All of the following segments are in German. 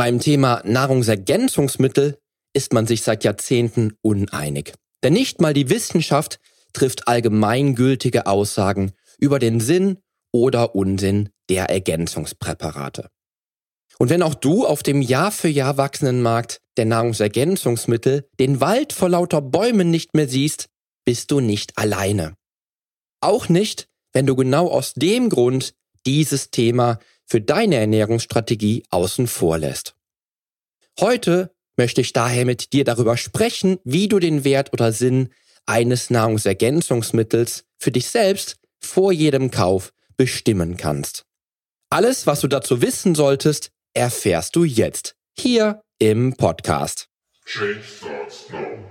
Beim Thema Nahrungsergänzungsmittel ist man sich seit Jahrzehnten uneinig. Denn nicht mal die Wissenschaft trifft allgemeingültige Aussagen über den Sinn oder Unsinn der Ergänzungspräparate. Und wenn auch du auf dem Jahr für Jahr wachsenden Markt der Nahrungsergänzungsmittel den Wald vor lauter Bäumen nicht mehr siehst, bist du nicht alleine. Auch nicht, wenn du genau aus dem Grund dieses Thema für deine Ernährungsstrategie außen vor lässt. Heute möchte ich daher mit dir darüber sprechen, wie du den Wert oder Sinn eines Nahrungsergänzungsmittels für dich selbst vor jedem Kauf bestimmen kannst. Alles, was du dazu wissen solltest, erfährst du jetzt hier im Podcast. Change starts now.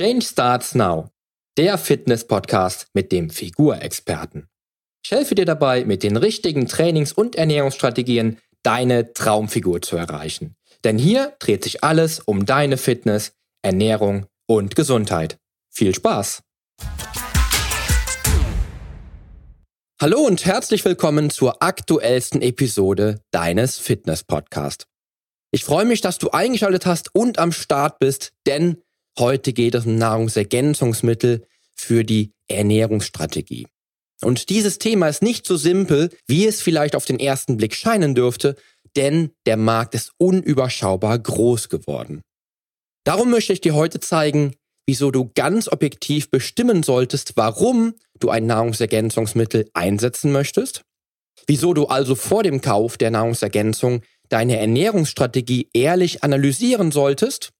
Change Starts Now, der Fitness-Podcast mit dem Figurexperten. Ich helfe dir dabei, mit den richtigen Trainings- und Ernährungsstrategien deine Traumfigur zu erreichen. Denn hier dreht sich alles um deine Fitness, Ernährung und Gesundheit. Viel Spaß! Hallo und herzlich willkommen zur aktuellsten Episode deines Fitness-Podcasts. Ich freue mich, dass du eingeschaltet hast und am Start bist, denn Heute geht es um Nahrungsergänzungsmittel für die Ernährungsstrategie. Und dieses Thema ist nicht so simpel, wie es vielleicht auf den ersten Blick scheinen dürfte, denn der Markt ist unüberschaubar groß geworden. Darum möchte ich dir heute zeigen, wieso du ganz objektiv bestimmen solltest, warum du ein Nahrungsergänzungsmittel einsetzen möchtest, wieso du also vor dem Kauf der Nahrungsergänzung deine Ernährungsstrategie ehrlich analysieren solltest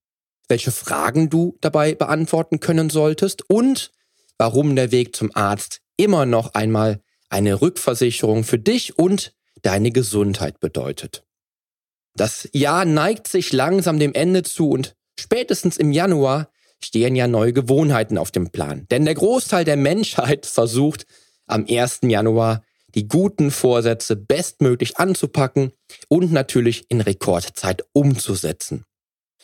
welche Fragen du dabei beantworten können solltest und warum der Weg zum Arzt immer noch einmal eine Rückversicherung für dich und deine Gesundheit bedeutet. Das Jahr neigt sich langsam dem Ende zu und spätestens im Januar stehen ja neue Gewohnheiten auf dem Plan. Denn der Großteil der Menschheit versucht am 1. Januar die guten Vorsätze bestmöglich anzupacken und natürlich in Rekordzeit umzusetzen.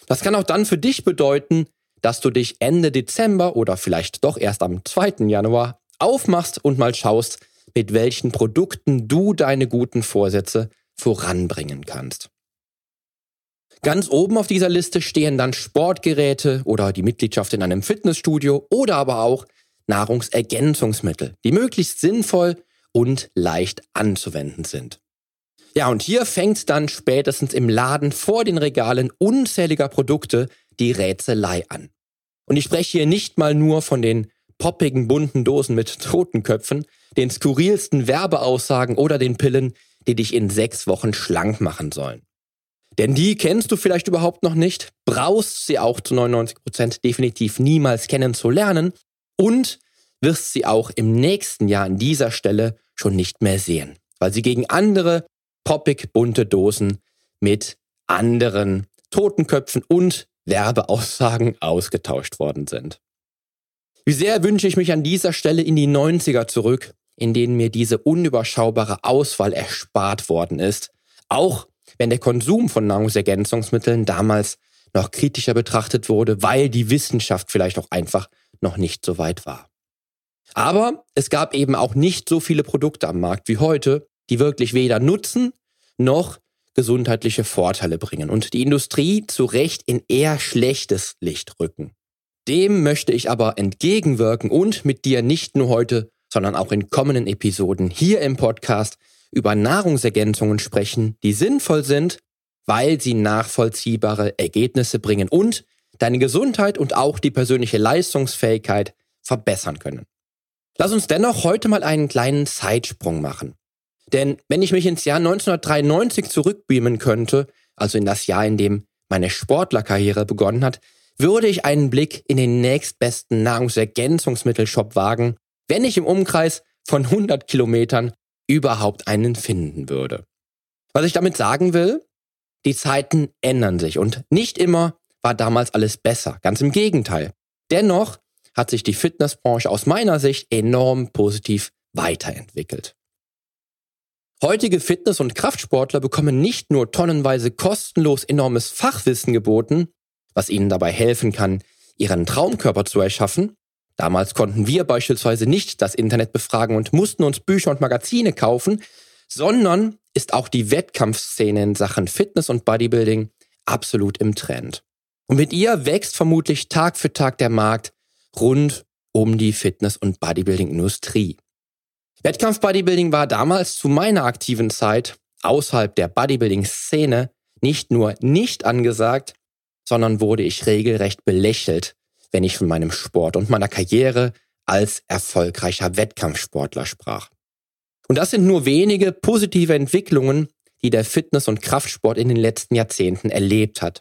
Das kann auch dann für dich bedeuten, dass du dich Ende Dezember oder vielleicht doch erst am 2. Januar aufmachst und mal schaust, mit welchen Produkten du deine guten Vorsätze voranbringen kannst. Ganz oben auf dieser Liste stehen dann Sportgeräte oder die Mitgliedschaft in einem Fitnessstudio oder aber auch Nahrungsergänzungsmittel, die möglichst sinnvoll und leicht anzuwenden sind. Ja, und hier fängt dann spätestens im Laden vor den Regalen unzähliger Produkte die Rätselei an. Und ich spreche hier nicht mal nur von den poppigen bunten Dosen mit Totenköpfen, den skurrilsten Werbeaussagen oder den Pillen, die dich in sechs Wochen schlank machen sollen. Denn die kennst du vielleicht überhaupt noch nicht, brauchst sie auch zu 99 Prozent definitiv niemals kennenzulernen und wirst sie auch im nächsten Jahr an dieser Stelle schon nicht mehr sehen, weil sie gegen andere poppig bunte Dosen mit anderen Totenköpfen und Werbeaussagen ausgetauscht worden sind. Wie sehr wünsche ich mich an dieser Stelle in die 90er zurück, in denen mir diese unüberschaubare Auswahl erspart worden ist, auch wenn der Konsum von Nahrungsergänzungsmitteln damals noch kritischer betrachtet wurde, weil die Wissenschaft vielleicht auch einfach noch nicht so weit war. Aber es gab eben auch nicht so viele Produkte am Markt wie heute, die wirklich weder Nutzen noch gesundheitliche Vorteile bringen und die Industrie zu Recht in eher schlechtes Licht rücken. Dem möchte ich aber entgegenwirken und mit dir nicht nur heute, sondern auch in kommenden Episoden hier im Podcast über Nahrungsergänzungen sprechen, die sinnvoll sind, weil sie nachvollziehbare Ergebnisse bringen und deine Gesundheit und auch die persönliche Leistungsfähigkeit verbessern können. Lass uns dennoch heute mal einen kleinen Zeitsprung machen. Denn wenn ich mich ins Jahr 1993 zurückbeamen könnte, also in das Jahr, in dem meine Sportlerkarriere begonnen hat, würde ich einen Blick in den nächstbesten Nahrungsergänzungsmittelshop wagen, wenn ich im Umkreis von 100 Kilometern überhaupt einen finden würde. Was ich damit sagen will, die Zeiten ändern sich und nicht immer war damals alles besser, ganz im Gegenteil. Dennoch hat sich die Fitnessbranche aus meiner Sicht enorm positiv weiterentwickelt. Heutige Fitness- und Kraftsportler bekommen nicht nur tonnenweise kostenlos enormes Fachwissen geboten, was ihnen dabei helfen kann, ihren Traumkörper zu erschaffen. Damals konnten wir beispielsweise nicht das Internet befragen und mussten uns Bücher und Magazine kaufen, sondern ist auch die Wettkampfszene in Sachen Fitness und Bodybuilding absolut im Trend. Und mit ihr wächst vermutlich Tag für Tag der Markt rund um die Fitness- und Bodybuilding-Industrie. Wettkampf-Bodybuilding war damals zu meiner aktiven Zeit außerhalb der Bodybuilding-Szene nicht nur nicht angesagt, sondern wurde ich regelrecht belächelt, wenn ich von meinem Sport und meiner Karriere als erfolgreicher Wettkampfsportler sprach. Und das sind nur wenige positive Entwicklungen, die der Fitness- und Kraftsport in den letzten Jahrzehnten erlebt hat.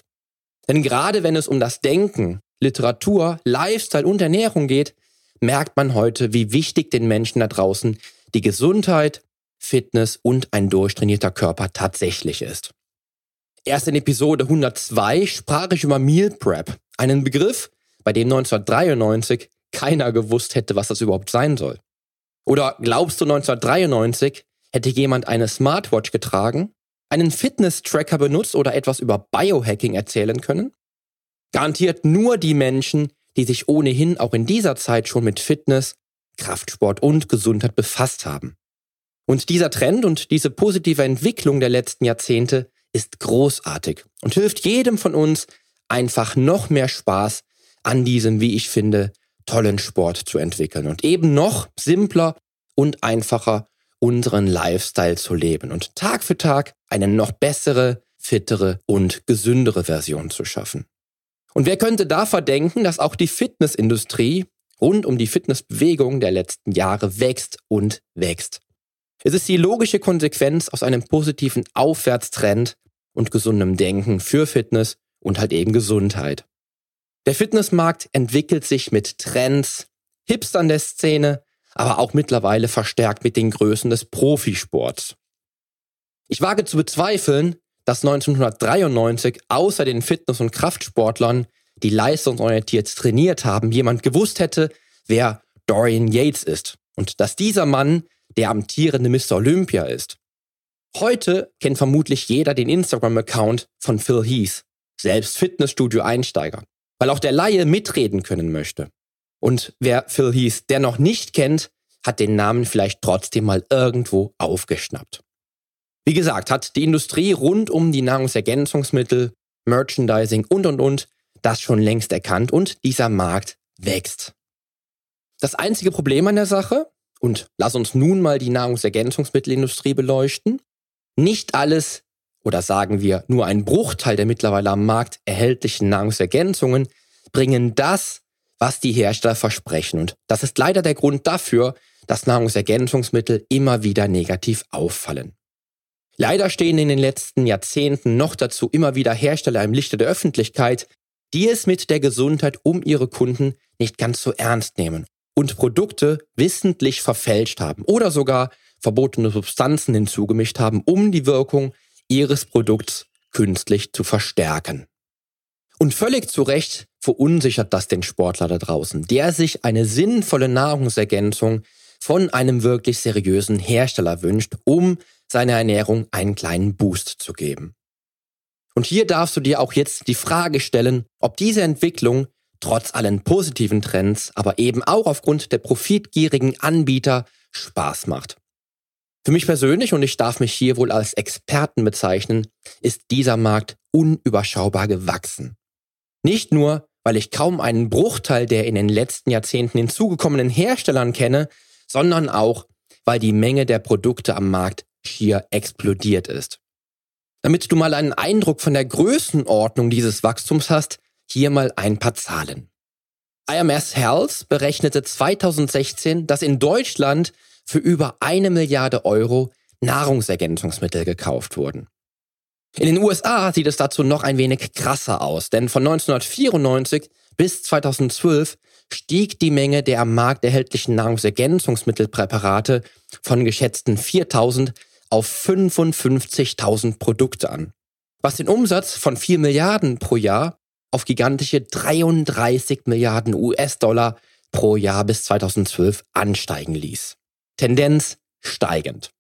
Denn gerade wenn es um das Denken, Literatur, Lifestyle und Ernährung geht, merkt man heute, wie wichtig den Menschen da draußen die Gesundheit, Fitness und ein durchtrainierter Körper tatsächlich ist. Erst in Episode 102 sprach ich über Meal Prep, einen Begriff, bei dem 1993 keiner gewusst hätte, was das überhaupt sein soll. Oder glaubst du 1993 hätte jemand eine Smartwatch getragen, einen Fitness-Tracker benutzt oder etwas über Biohacking erzählen können? Garantiert nur die Menschen, die sich ohnehin auch in dieser Zeit schon mit Fitness, Kraftsport und Gesundheit befasst haben. Und dieser Trend und diese positive Entwicklung der letzten Jahrzehnte ist großartig und hilft jedem von uns einfach noch mehr Spaß an diesem, wie ich finde, tollen Sport zu entwickeln und eben noch simpler und einfacher unseren Lifestyle zu leben und Tag für Tag eine noch bessere, fittere und gesündere Version zu schaffen. Und wer könnte da verdenken, dass auch die Fitnessindustrie rund um die Fitnessbewegung der letzten Jahre wächst und wächst. Es ist die logische Konsequenz aus einem positiven Aufwärtstrend und gesundem Denken für Fitness und halt eben Gesundheit. Der Fitnessmarkt entwickelt sich mit Trends, Hipstern der Szene, aber auch mittlerweile verstärkt mit den Größen des Profisports. Ich wage zu bezweifeln, dass 1993 außer den Fitness- und Kraftsportlern, die leistungsorientiert trainiert haben, jemand gewusst hätte, wer Dorian Yates ist und dass dieser Mann der amtierende Mr. Olympia ist. Heute kennt vermutlich jeder den Instagram-Account von Phil Heath, selbst Fitnessstudio-Einsteiger, weil auch der Laie mitreden können möchte. Und wer Phil Heath dennoch nicht kennt, hat den Namen vielleicht trotzdem mal irgendwo aufgeschnappt. Wie gesagt, hat die Industrie rund um die Nahrungsergänzungsmittel, Merchandising und und und das schon längst erkannt und dieser Markt wächst. Das einzige Problem an der Sache, und lass uns nun mal die Nahrungsergänzungsmittelindustrie beleuchten, nicht alles oder sagen wir nur ein Bruchteil der mittlerweile am Markt erhältlichen Nahrungsergänzungen bringen das, was die Hersteller versprechen. Und das ist leider der Grund dafür, dass Nahrungsergänzungsmittel immer wieder negativ auffallen. Leider stehen in den letzten Jahrzehnten noch dazu immer wieder Hersteller im Lichte der Öffentlichkeit, die es mit der Gesundheit um ihre Kunden nicht ganz so ernst nehmen und Produkte wissentlich verfälscht haben oder sogar verbotene Substanzen hinzugemischt haben, um die Wirkung ihres Produkts künstlich zu verstärken. Und völlig zu Recht verunsichert das den Sportler da draußen, der sich eine sinnvolle Nahrungsergänzung von einem wirklich seriösen Hersteller wünscht, um seiner Ernährung einen kleinen Boost zu geben. Und hier darfst du dir auch jetzt die Frage stellen, ob diese Entwicklung trotz allen positiven Trends, aber eben auch aufgrund der profitgierigen Anbieter Spaß macht. Für mich persönlich, und ich darf mich hier wohl als Experten bezeichnen, ist dieser Markt unüberschaubar gewachsen. Nicht nur, weil ich kaum einen Bruchteil der in den letzten Jahrzehnten hinzugekommenen Herstellern kenne, sondern auch, weil die Menge der Produkte am Markt schier explodiert ist. Damit du mal einen Eindruck von der Größenordnung dieses Wachstums hast, hier mal ein paar Zahlen. IMS Health berechnete 2016, dass in Deutschland für über eine Milliarde Euro Nahrungsergänzungsmittel gekauft wurden. In den USA sieht es dazu noch ein wenig krasser aus, denn von 1994 bis 2012 stieg die Menge der am Markt erhältlichen Nahrungsergänzungsmittelpräparate von geschätzten 4000 auf 55.000 Produkte an, was den Umsatz von 4 Milliarden pro Jahr auf gigantische 33 Milliarden US-Dollar pro Jahr bis 2012 ansteigen ließ. Tendenz steigend.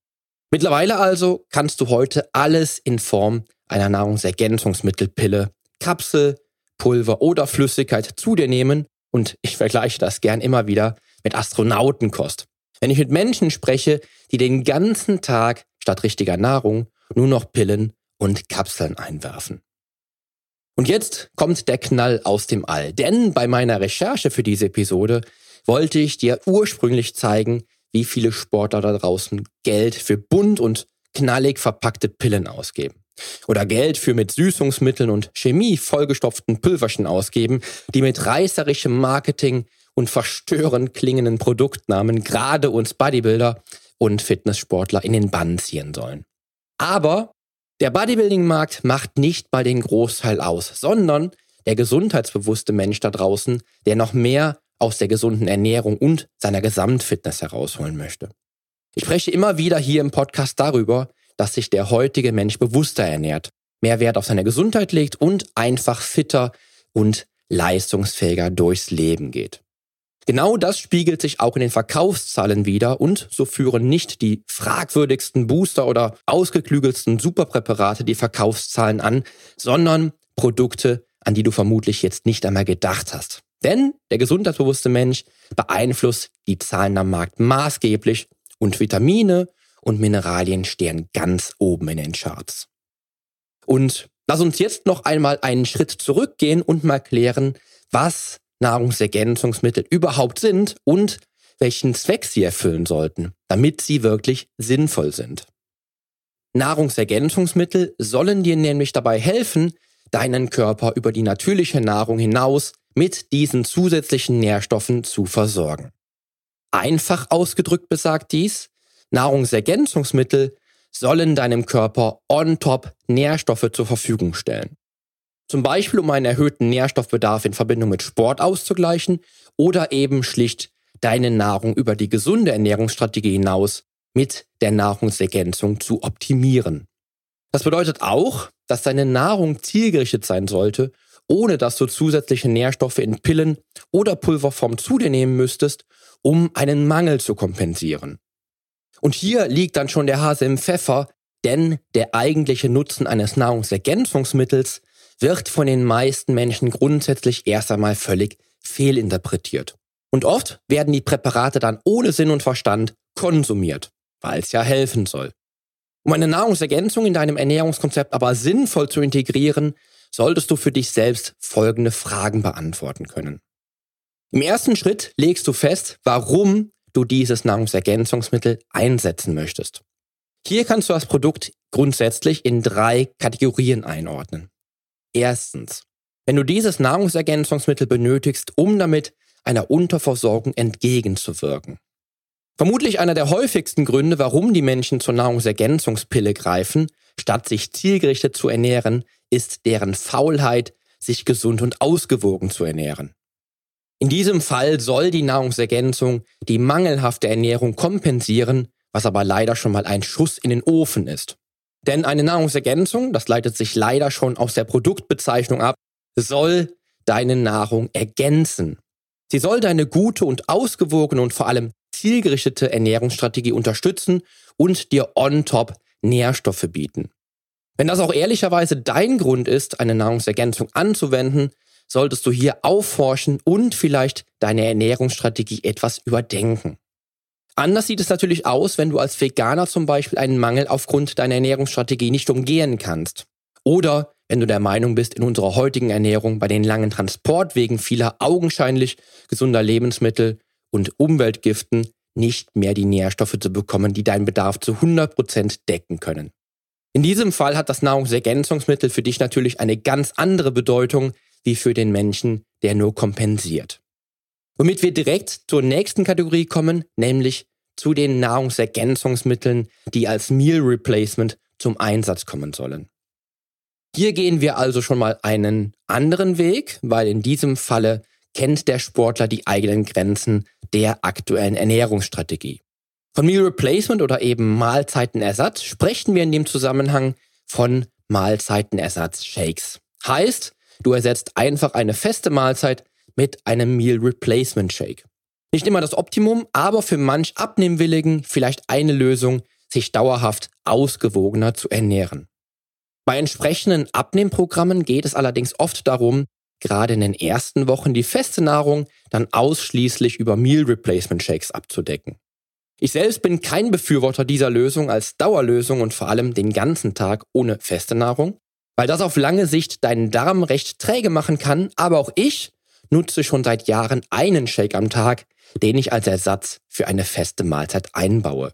Mittlerweile also kannst du heute alles in Form einer Nahrungsergänzungsmittelpille, Kapsel, Pulver oder Flüssigkeit zu dir nehmen und ich vergleiche das gern immer wieder mit Astronautenkost. Wenn ich mit Menschen spreche, die den ganzen Tag statt richtiger Nahrung nur noch Pillen und Kapseln einwerfen. Und jetzt kommt der Knall aus dem All, denn bei meiner Recherche für diese Episode wollte ich dir ursprünglich zeigen, wie viele Sportler da draußen Geld für bunt und knallig verpackte Pillen ausgeben. Oder Geld für mit Süßungsmitteln und Chemie vollgestopften Pülverchen ausgeben, die mit reißerischem Marketing und verstörend klingenden Produktnamen gerade uns Bodybuilder und Fitnesssportler in den Bann ziehen sollen. Aber der Bodybuilding-Markt macht nicht mal den Großteil aus, sondern der gesundheitsbewusste Mensch da draußen, der noch mehr aus der gesunden Ernährung und seiner Gesamtfitness herausholen möchte. Ich spreche immer wieder hier im Podcast darüber, dass sich der heutige Mensch bewusster ernährt, mehr Wert auf seine Gesundheit legt und einfach fitter und leistungsfähiger durchs Leben geht. Genau das spiegelt sich auch in den Verkaufszahlen wieder und so führen nicht die fragwürdigsten Booster oder ausgeklügelsten Superpräparate die Verkaufszahlen an, sondern Produkte, an die du vermutlich jetzt nicht einmal gedacht hast. Denn der gesundheitsbewusste Mensch beeinflusst die Zahlen am Markt maßgeblich und Vitamine und Mineralien stehen ganz oben in den Charts. Und lass uns jetzt noch einmal einen Schritt zurückgehen und mal klären, was Nahrungsergänzungsmittel überhaupt sind und welchen Zweck sie erfüllen sollten, damit sie wirklich sinnvoll sind. Nahrungsergänzungsmittel sollen dir nämlich dabei helfen, deinen Körper über die natürliche Nahrung hinaus mit diesen zusätzlichen Nährstoffen zu versorgen. Einfach ausgedrückt besagt dies, Nahrungsergänzungsmittel sollen deinem Körper on top Nährstoffe zur Verfügung stellen. Zum Beispiel, um einen erhöhten Nährstoffbedarf in Verbindung mit Sport auszugleichen oder eben schlicht deine Nahrung über die gesunde Ernährungsstrategie hinaus mit der Nahrungsergänzung zu optimieren. Das bedeutet auch, dass deine Nahrung zielgerichtet sein sollte, ohne dass du zusätzliche Nährstoffe in Pillen oder Pulverform zu dir nehmen müsstest, um einen Mangel zu kompensieren. Und hier liegt dann schon der Hase im Pfeffer, denn der eigentliche Nutzen eines Nahrungsergänzungsmittels wird von den meisten Menschen grundsätzlich erst einmal völlig fehlinterpretiert. Und oft werden die Präparate dann ohne Sinn und Verstand konsumiert, weil es ja helfen soll. Um eine Nahrungsergänzung in deinem Ernährungskonzept aber sinnvoll zu integrieren, solltest du für dich selbst folgende Fragen beantworten können. Im ersten Schritt legst du fest, warum du dieses Nahrungsergänzungsmittel einsetzen möchtest. Hier kannst du das Produkt grundsätzlich in drei Kategorien einordnen. Erstens, wenn du dieses Nahrungsergänzungsmittel benötigst, um damit einer Unterversorgung entgegenzuwirken. Vermutlich einer der häufigsten Gründe, warum die Menschen zur Nahrungsergänzungspille greifen, statt sich zielgerichtet zu ernähren, ist deren Faulheit, sich gesund und ausgewogen zu ernähren. In diesem Fall soll die Nahrungsergänzung die mangelhafte Ernährung kompensieren, was aber leider schon mal ein Schuss in den Ofen ist. Denn eine Nahrungsergänzung, das leitet sich leider schon aus der Produktbezeichnung ab, soll deine Nahrung ergänzen. Sie soll deine gute und ausgewogene und vor allem zielgerichtete Ernährungsstrategie unterstützen und dir on top Nährstoffe bieten. Wenn das auch ehrlicherweise dein Grund ist, eine Nahrungsergänzung anzuwenden, solltest du hier aufforschen und vielleicht deine Ernährungsstrategie etwas überdenken. Anders sieht es natürlich aus, wenn du als Veganer zum Beispiel einen Mangel aufgrund deiner Ernährungsstrategie nicht umgehen kannst. Oder wenn du der Meinung bist, in unserer heutigen Ernährung bei den langen Transportwegen vieler augenscheinlich gesunder Lebensmittel und Umweltgiften nicht mehr die Nährstoffe zu bekommen, die deinen Bedarf zu 100% decken können. In diesem Fall hat das Nahrungsergänzungsmittel für dich natürlich eine ganz andere Bedeutung, wie für den Menschen, der nur kompensiert. Womit wir direkt zur nächsten Kategorie kommen, nämlich zu den Nahrungsergänzungsmitteln, die als Meal Replacement zum Einsatz kommen sollen. Hier gehen wir also schon mal einen anderen Weg, weil in diesem Falle kennt der Sportler die eigenen Grenzen der aktuellen Ernährungsstrategie. Von Meal Replacement oder eben Mahlzeitenersatz sprechen wir in dem Zusammenhang von Mahlzeitenersatz-Shakes. Heißt, Du ersetzt einfach eine feste Mahlzeit mit einem Meal Replacement Shake. Nicht immer das Optimum, aber für manch Abnehmwilligen vielleicht eine Lösung, sich dauerhaft ausgewogener zu ernähren. Bei entsprechenden Abnehmprogrammen geht es allerdings oft darum, gerade in den ersten Wochen die feste Nahrung dann ausschließlich über Meal Replacement Shakes abzudecken. Ich selbst bin kein Befürworter dieser Lösung als Dauerlösung und vor allem den ganzen Tag ohne feste Nahrung, weil das auf lange Sicht deinen Darm recht träge machen kann, aber auch ich nutze schon seit Jahren einen Shake am Tag, den ich als Ersatz für eine feste Mahlzeit einbaue.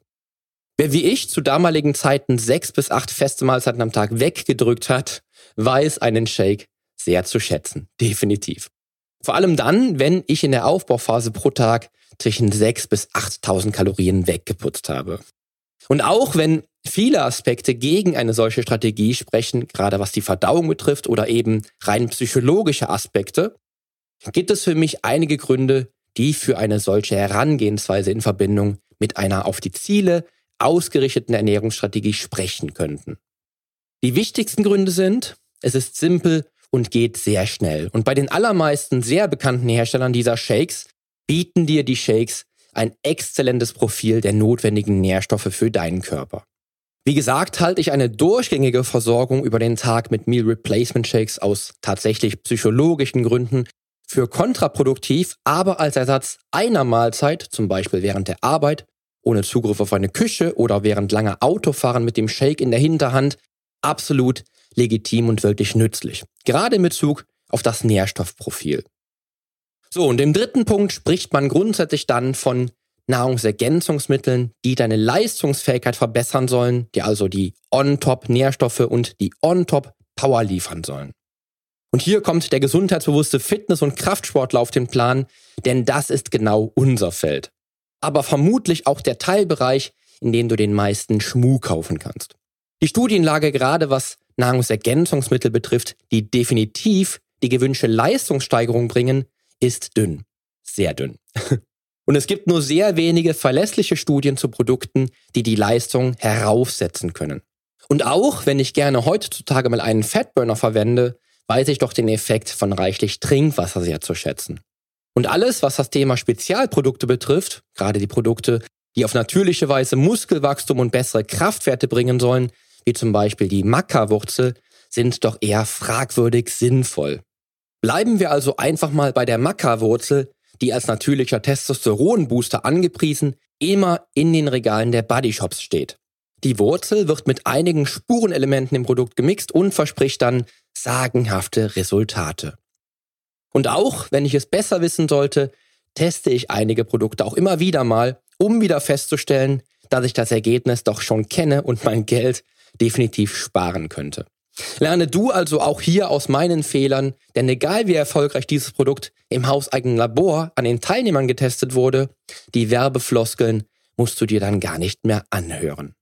Wer wie ich zu damaligen Zeiten sechs bis acht feste Mahlzeiten am Tag weggedrückt hat, weiß einen Shake sehr zu schätzen. Definitiv. Vor allem dann, wenn ich in der Aufbauphase pro Tag zwischen 6 bis 8000 Kalorien weggeputzt habe. Und auch wenn viele Aspekte gegen eine solche Strategie sprechen, gerade was die Verdauung betrifft oder eben rein psychologische Aspekte, gibt es für mich einige Gründe, die für eine solche Herangehensweise in Verbindung mit einer auf die Ziele ausgerichteten Ernährungsstrategie sprechen könnten. Die wichtigsten Gründe sind, es ist simpel und geht sehr schnell. Und bei den allermeisten sehr bekannten Herstellern dieser Shakes bieten dir die Shakes ein exzellentes Profil der notwendigen Nährstoffe für deinen Körper. Wie gesagt, halte ich eine durchgängige Versorgung über den Tag mit Meal Replacement Shakes aus tatsächlich psychologischen Gründen für kontraproduktiv, aber als Ersatz einer Mahlzeit, zum Beispiel während der Arbeit, ohne Zugriff auf eine Küche oder während langer Autofahren mit dem Shake in der Hinterhand, absolut legitim und wirklich nützlich. Gerade in Bezug auf das Nährstoffprofil. So, und im dritten Punkt spricht man grundsätzlich dann von Nahrungsergänzungsmitteln, die deine Leistungsfähigkeit verbessern sollen, die also die On-Top-Nährstoffe und die On-Top-Power liefern sollen. Und hier kommt der gesundheitsbewusste Fitness- und Kraftsportler auf den Plan, denn das ist genau unser Feld. Aber vermutlich auch der Teilbereich, in dem du den meisten Schmuh kaufen kannst. Die Studienlage gerade was Nahrungsergänzungsmittel betrifft, die definitiv die gewünschte Leistungssteigerung bringen, ist dünn. Sehr dünn. Und es gibt nur sehr wenige verlässliche Studien zu Produkten, die die Leistung heraufsetzen können. Und auch wenn ich gerne heutzutage mal einen Fatburner verwende, weiß ich doch den Effekt von reichlich Trinkwasser sehr zu schätzen. Und alles, was das Thema Spezialprodukte betrifft, gerade die Produkte, die auf natürliche Weise Muskelwachstum und bessere Kraftwerte bringen sollen, wie zum Beispiel die Maca-Wurzel, sind doch eher fragwürdig sinnvoll. Bleiben wir also einfach mal bei der Maca-Wurzel, die als natürlicher Testosteronbooster angepriesen immer in den Regalen der Bodyshops steht. Die Wurzel wird mit einigen Spurenelementen im Produkt gemixt und verspricht dann sagenhafte Resultate. Und auch wenn ich es besser wissen sollte, teste ich einige Produkte auch immer wieder mal, um wieder festzustellen, dass ich das Ergebnis doch schon kenne und mein Geld definitiv sparen könnte. Lerne du also auch hier aus meinen Fehlern, denn egal wie erfolgreich dieses Produkt im hauseigenen Labor an den Teilnehmern getestet wurde, die Werbefloskeln musst du dir dann gar nicht mehr anhören.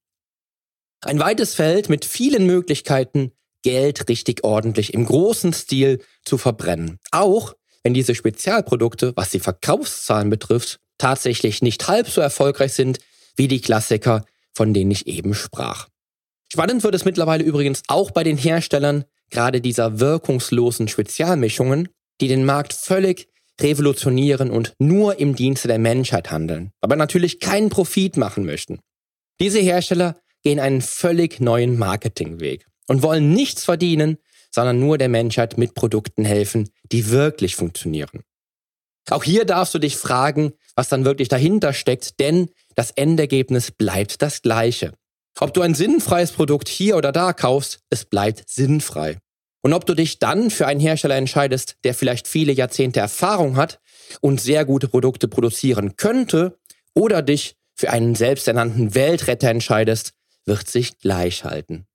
Ein weites Feld mit vielen Möglichkeiten, Geld richtig ordentlich im großen Stil zu verbrennen. Auch wenn diese Spezialprodukte, was die Verkaufszahlen betrifft, tatsächlich nicht halb so erfolgreich sind wie die Klassiker, von denen ich eben sprach. Spannend wird es mittlerweile übrigens auch bei den Herstellern gerade dieser wirkungslosen Spezialmischungen, die den Markt völlig revolutionieren und nur im Dienste der Menschheit handeln, aber natürlich keinen Profit machen möchten. Diese Hersteller gehen einen völlig neuen Marketingweg und wollen nichts verdienen, sondern nur der Menschheit mit Produkten helfen, die wirklich funktionieren. Auch hier darfst du dich fragen, was dann wirklich dahinter steckt, denn das Endergebnis bleibt das gleiche. Ob du ein sinnfreies Produkt hier oder da kaufst, es bleibt sinnfrei. Und ob du dich dann für einen Hersteller entscheidest, der vielleicht viele Jahrzehnte Erfahrung hat und sehr gute Produkte produzieren könnte, oder dich für einen selbsternannten Weltretter entscheidest, wird sich gleich halten.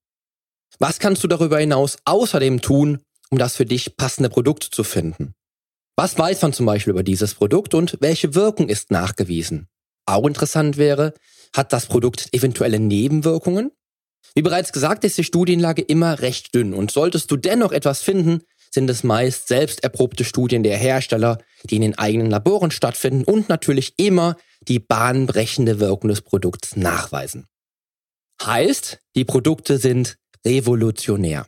Was kannst du darüber hinaus außerdem tun, um das für dich passende Produkt zu finden? Was weiß man zum Beispiel über dieses Produkt und welche Wirkung ist nachgewiesen? Auch interessant wäre, hat das Produkt eventuelle Nebenwirkungen? Wie bereits gesagt, ist die Studienlage immer recht dünn und solltest du dennoch etwas finden, sind es meist selbst erprobte Studien der Hersteller, die in den eigenen Laboren stattfinden und natürlich immer die bahnbrechende Wirkung des Produkts nachweisen. Heißt, die Produkte sind revolutionär,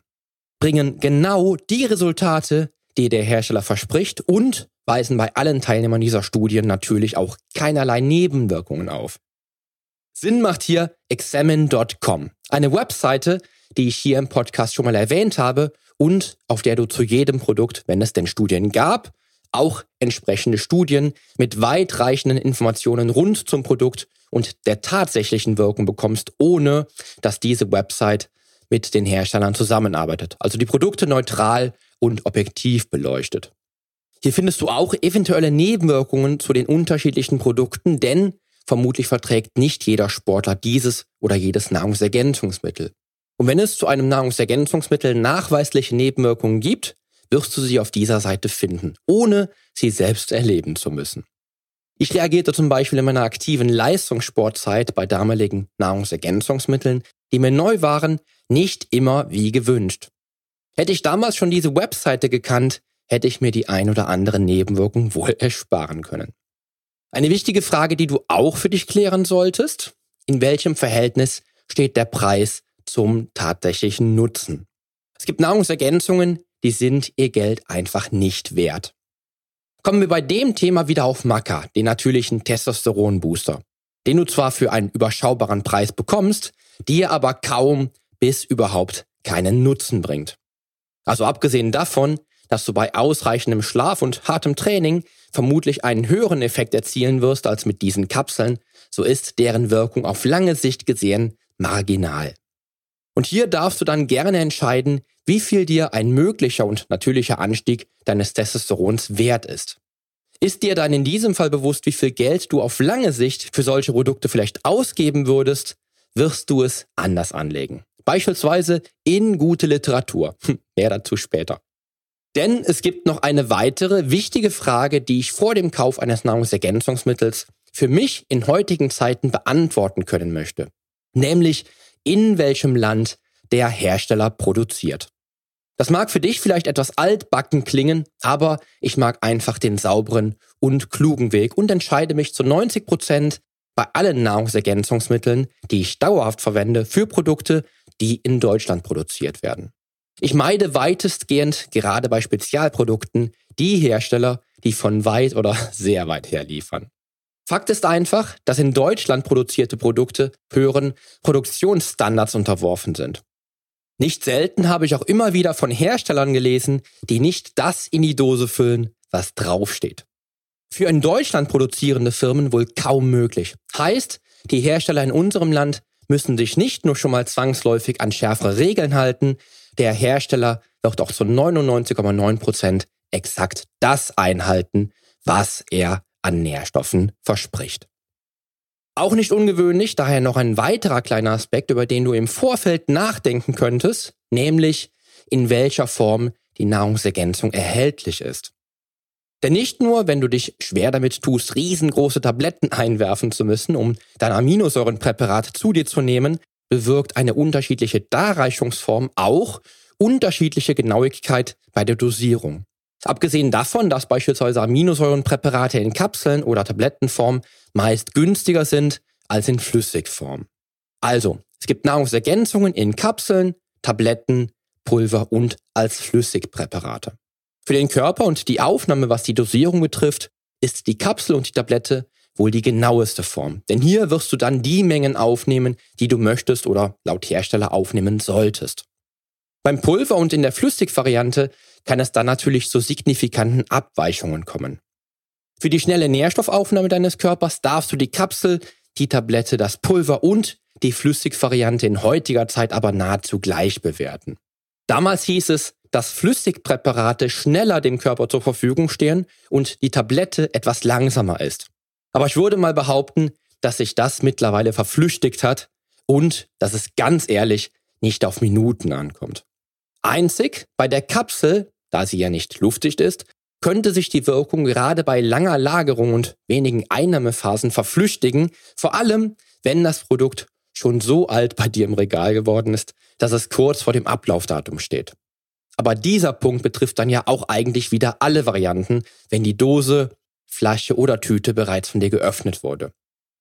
bringen genau die Resultate, die der Hersteller verspricht und weisen bei allen Teilnehmern dieser Studien natürlich auch keinerlei Nebenwirkungen auf. Sinn macht hier examine.com, eine Webseite, die ich hier im Podcast schon mal erwähnt habe und auf der du zu jedem Produkt, wenn es denn Studien gab, auch entsprechende Studien mit weitreichenden Informationen rund zum Produkt und der tatsächlichen Wirkung bekommst, ohne dass diese Website mit den Herstellern zusammenarbeitet. Also die Produkte neutral und objektiv beleuchtet. Hier findest du auch eventuelle Nebenwirkungen zu den unterschiedlichen Produkten, denn vermutlich verträgt nicht jeder Sportler dieses oder jedes Nahrungsergänzungsmittel. Und wenn es zu einem Nahrungsergänzungsmittel nachweisliche Nebenwirkungen gibt, wirst du sie auf dieser Seite finden, ohne sie selbst erleben zu müssen. Ich reagierte zum Beispiel in meiner aktiven Leistungssportzeit bei damaligen Nahrungsergänzungsmitteln, die mir neu waren, nicht immer wie gewünscht. Hätte ich damals schon diese Webseite gekannt, hätte ich mir die ein oder andere Nebenwirkung wohl ersparen können. Eine wichtige Frage, die du auch für dich klären solltest, in welchem Verhältnis steht der Preis zum tatsächlichen Nutzen? Es gibt Nahrungsergänzungen, die sind ihr Geld einfach nicht wert. Kommen wir bei dem Thema wieder auf Maca, den natürlichen Testosteronbooster, den du zwar für einen überschaubaren Preis bekommst, dir aber kaum bis überhaupt keinen Nutzen bringt. Also abgesehen davon, dass du bei ausreichendem Schlaf und hartem Training vermutlich einen höheren Effekt erzielen wirst als mit diesen Kapseln, so ist deren Wirkung auf lange Sicht gesehen marginal. Und hier darfst du dann gerne entscheiden, wie viel dir ein möglicher und natürlicher Anstieg deines Testosterons wert ist. Ist dir dann in diesem Fall bewusst, wie viel Geld du auf lange Sicht für solche Produkte vielleicht ausgeben würdest, wirst du es anders anlegen. Beispielsweise in gute Literatur. Hm, mehr dazu später. Denn es gibt noch eine weitere wichtige Frage, die ich vor dem Kauf eines Nahrungsergänzungsmittels für mich in heutigen Zeiten beantworten können möchte. Nämlich, in welchem Land der Hersteller produziert. Das mag für dich vielleicht etwas altbacken klingen, aber ich mag einfach den sauberen und klugen Weg und entscheide mich zu 90 Prozent bei allen Nahrungsergänzungsmitteln, die ich dauerhaft verwende, für Produkte, die in Deutschland produziert werden. Ich meide weitestgehend, gerade bei Spezialprodukten, die Hersteller, die von weit oder sehr weit her liefern. Fakt ist einfach, dass in Deutschland produzierte Produkte höheren Produktionsstandards unterworfen sind. Nicht selten habe ich auch immer wieder von Herstellern gelesen, die nicht das in die Dose füllen, was draufsteht. Für in Deutschland produzierende Firmen wohl kaum möglich. Heißt, die Hersteller in unserem Land müssen sich nicht nur schon mal zwangsläufig an schärfere Regeln halten, der Hersteller wird auch zu 99,9 Prozent exakt das einhalten, was er an Nährstoffen verspricht. Auch nicht ungewöhnlich, daher noch ein weiterer kleiner Aspekt, über den du im Vorfeld nachdenken könntest, nämlich in welcher Form die Nahrungsergänzung erhältlich ist. Denn nicht nur, wenn du dich schwer damit tust, riesengroße Tabletten einwerfen zu müssen, um dein Aminosäurenpräparat zu dir zu nehmen, bewirkt eine unterschiedliche Darreichungsform auch unterschiedliche Genauigkeit bei der Dosierung. Abgesehen davon, dass beispielsweise Aminosäurenpräparate in Kapseln oder Tablettenform meist günstiger sind als in Flüssigform. Also, es gibt Nahrungsergänzungen in Kapseln, Tabletten, Pulver und als Flüssigpräparate. Für den Körper und die Aufnahme, was die Dosierung betrifft, ist die Kapsel und die Tablette wohl die genaueste Form. Denn hier wirst du dann die Mengen aufnehmen, die du möchtest oder laut Hersteller aufnehmen solltest. Beim Pulver und in der Flüssigvariante kann es dann natürlich zu signifikanten Abweichungen kommen. Für die schnelle Nährstoffaufnahme deines Körpers darfst du die Kapsel, die Tablette, das Pulver und die Flüssigvariante in heutiger Zeit aber nahezu gleich bewerten. Damals hieß es, dass Flüssigpräparate schneller dem Körper zur Verfügung stehen und die Tablette etwas langsamer ist. Aber ich würde mal behaupten, dass sich das mittlerweile verflüchtigt hat und dass es ganz ehrlich nicht auf Minuten ankommt. Einzig bei der Kapsel da sie ja nicht luftdicht ist, könnte sich die Wirkung gerade bei langer Lagerung und wenigen Einnahmephasen verflüchtigen, vor allem wenn das Produkt schon so alt bei dir im Regal geworden ist, dass es kurz vor dem Ablaufdatum steht. Aber dieser Punkt betrifft dann ja auch eigentlich wieder alle Varianten, wenn die Dose, Flasche oder Tüte bereits von dir geöffnet wurde.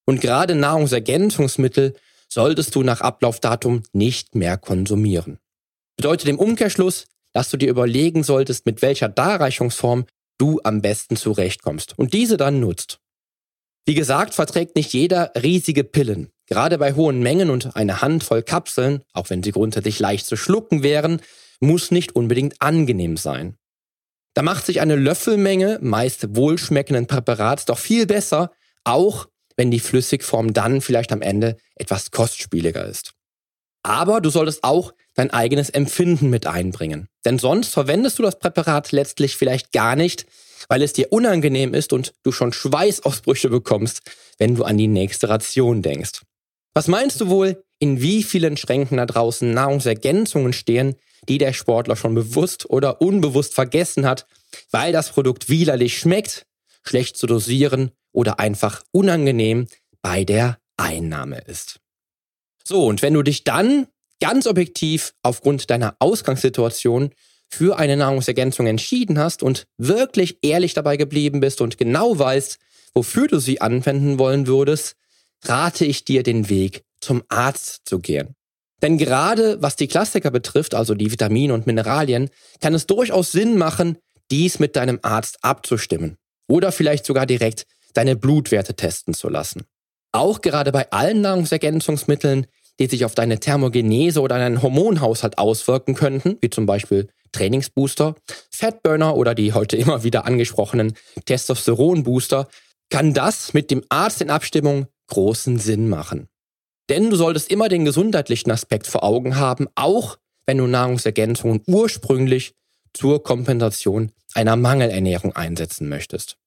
Und gerade Nahrungsergänzungsmittel solltest du nach Ablaufdatum nicht mehr konsumieren. Bedeutet im Umkehrschluss, dass du dir überlegen solltest, mit welcher Darreichungsform du am besten zurechtkommst und diese dann nutzt. Wie gesagt, verträgt nicht jeder riesige Pillen. Gerade bei hohen Mengen und eine Handvoll Kapseln, auch wenn sie grundsätzlich leicht zu schlucken wären, muss nicht unbedingt angenehm sein. Da macht sich eine Löffelmenge meist wohlschmeckenden Präparats doch viel besser, auch wenn die Flüssigform dann vielleicht am Ende etwas kostspieliger ist. Aber du solltest auch dein eigenes Empfinden mit einbringen. Denn sonst verwendest du das Präparat letztlich vielleicht gar nicht, weil es dir unangenehm ist und du schon Schweißausbrüche bekommst, wenn du an die nächste Ration denkst. Was meinst du wohl, in wie vielen Schränken da draußen Nahrungsergänzungen stehen, die der Sportler schon bewusst oder unbewusst vergessen hat, weil das Produkt widerlich schmeckt, schlecht zu dosieren oder einfach unangenehm bei der Einnahme ist. So, und wenn du dich dann ganz objektiv aufgrund deiner Ausgangssituation für eine Nahrungsergänzung entschieden hast und wirklich ehrlich dabei geblieben bist und genau weißt, wofür du sie anwenden wollen würdest, rate ich dir, den Weg zum Arzt zu gehen. Denn gerade was die Klassiker betrifft, also die Vitamine und Mineralien, kann es durchaus Sinn machen, dies mit deinem Arzt abzustimmen oder vielleicht sogar direkt deine Blutwerte testen zu lassen. Auch gerade bei allen Nahrungsergänzungsmitteln, die sich auf deine Thermogenese oder deinen Hormonhaushalt auswirken könnten, wie zum Beispiel Trainingsbooster, Fatburner oder die heute immer wieder angesprochenen Testosteronbooster, kann das mit dem Arzt in Abstimmung großen Sinn machen. Denn du solltest immer den gesundheitlichen Aspekt vor Augen haben, auch wenn du Nahrungsergänzungen ursprünglich zur Kompensation einer Mangelernährung einsetzen möchtest.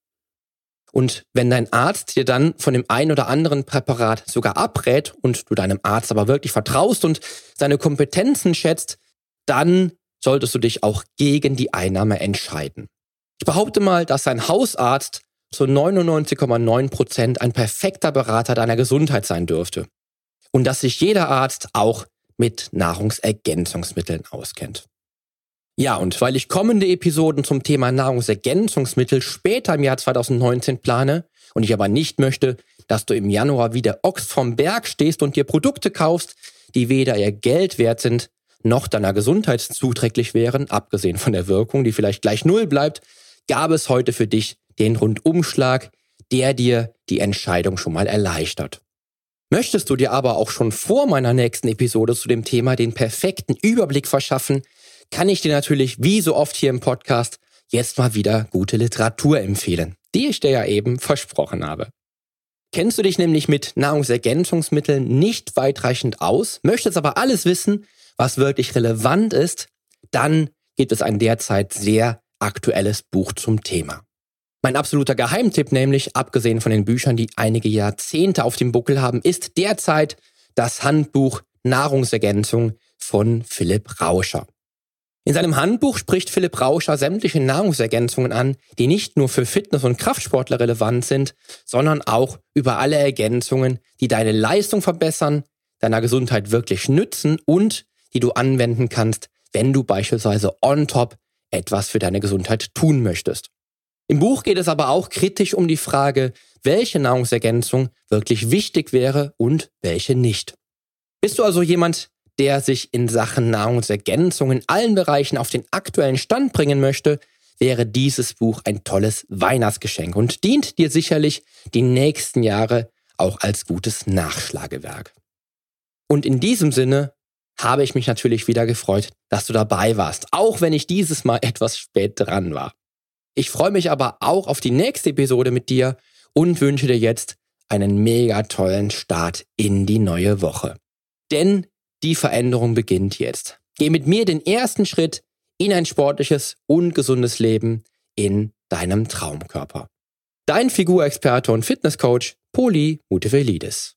Und wenn dein Arzt dir dann von dem ein oder anderen Präparat sogar abrät und du deinem Arzt aber wirklich vertraust und seine Kompetenzen schätzt, dann solltest du dich auch gegen die Einnahme entscheiden. Ich behaupte mal, dass dein Hausarzt zu 99,9 Prozent ein perfekter Berater deiner Gesundheit sein dürfte. Und dass sich jeder Arzt auch mit Nahrungsergänzungsmitteln auskennt. Ja, und weil ich kommende Episoden zum Thema Nahrungsergänzungsmittel später im Jahr 2019 plane und ich aber nicht möchte, dass du im Januar wieder Ochs vom Berg stehst und dir Produkte kaufst, die weder ihr Geld wert sind, noch deiner Gesundheit zuträglich wären, abgesehen von der Wirkung, die vielleicht gleich null bleibt, gab es heute für dich den Rundumschlag, der dir die Entscheidung schon mal erleichtert. Möchtest du dir aber auch schon vor meiner nächsten Episode zu dem Thema den perfekten Überblick verschaffen, kann ich dir natürlich, wie so oft hier im Podcast, jetzt mal wieder gute Literatur empfehlen, die ich dir ja eben versprochen habe. Kennst du dich nämlich mit Nahrungsergänzungsmitteln nicht weitreichend aus, möchtest aber alles wissen, was wirklich relevant ist, dann gibt es ein derzeit sehr aktuelles Buch zum Thema. Mein absoluter Geheimtipp nämlich, abgesehen von den Büchern, die einige Jahrzehnte auf dem Buckel haben, ist derzeit das Handbuch Nahrungsergänzung von Philipp Rauscher. In seinem Handbuch spricht Philipp Rauscher sämtliche Nahrungsergänzungen an, die nicht nur für Fitness- und Kraftsportler relevant sind, sondern auch über alle Ergänzungen, die deine Leistung verbessern, deiner Gesundheit wirklich nützen und die du anwenden kannst, wenn du beispielsweise on top etwas für deine Gesundheit tun möchtest. Im Buch geht es aber auch kritisch um die Frage, welche Nahrungsergänzung wirklich wichtig wäre und welche nicht. Bist du also jemand, der sich in Sachen Nahrungsergänzung in allen Bereichen auf den aktuellen Stand bringen möchte, wäre dieses Buch ein tolles Weihnachtsgeschenk und dient dir sicherlich die nächsten Jahre auch als gutes Nachschlagewerk. Und in diesem Sinne habe ich mich natürlich wieder gefreut, dass du dabei warst, auch wenn ich dieses Mal etwas spät dran war. Ich freue mich aber auch auf die nächste Episode mit dir und wünsche dir jetzt einen mega tollen Start in die neue Woche. Denn die Veränderung beginnt jetzt. Geh mit mir den ersten Schritt in ein sportliches und gesundes Leben in deinem Traumkörper. Dein Figurexperte und Fitnesscoach Poli Mutevelidis.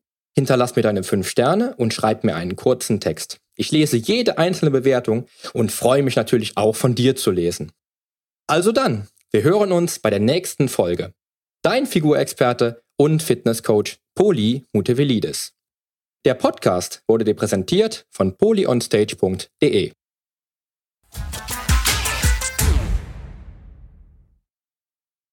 hinterlass mir deine 5 Sterne und schreib mir einen kurzen Text. Ich lese jede einzelne Bewertung und freue mich natürlich auch von dir zu lesen. Also dann, wir hören uns bei der nächsten Folge. Dein Figurexperte und Fitnesscoach Poli Mutevelidis. Der Podcast wurde dir präsentiert von polyonstage.de.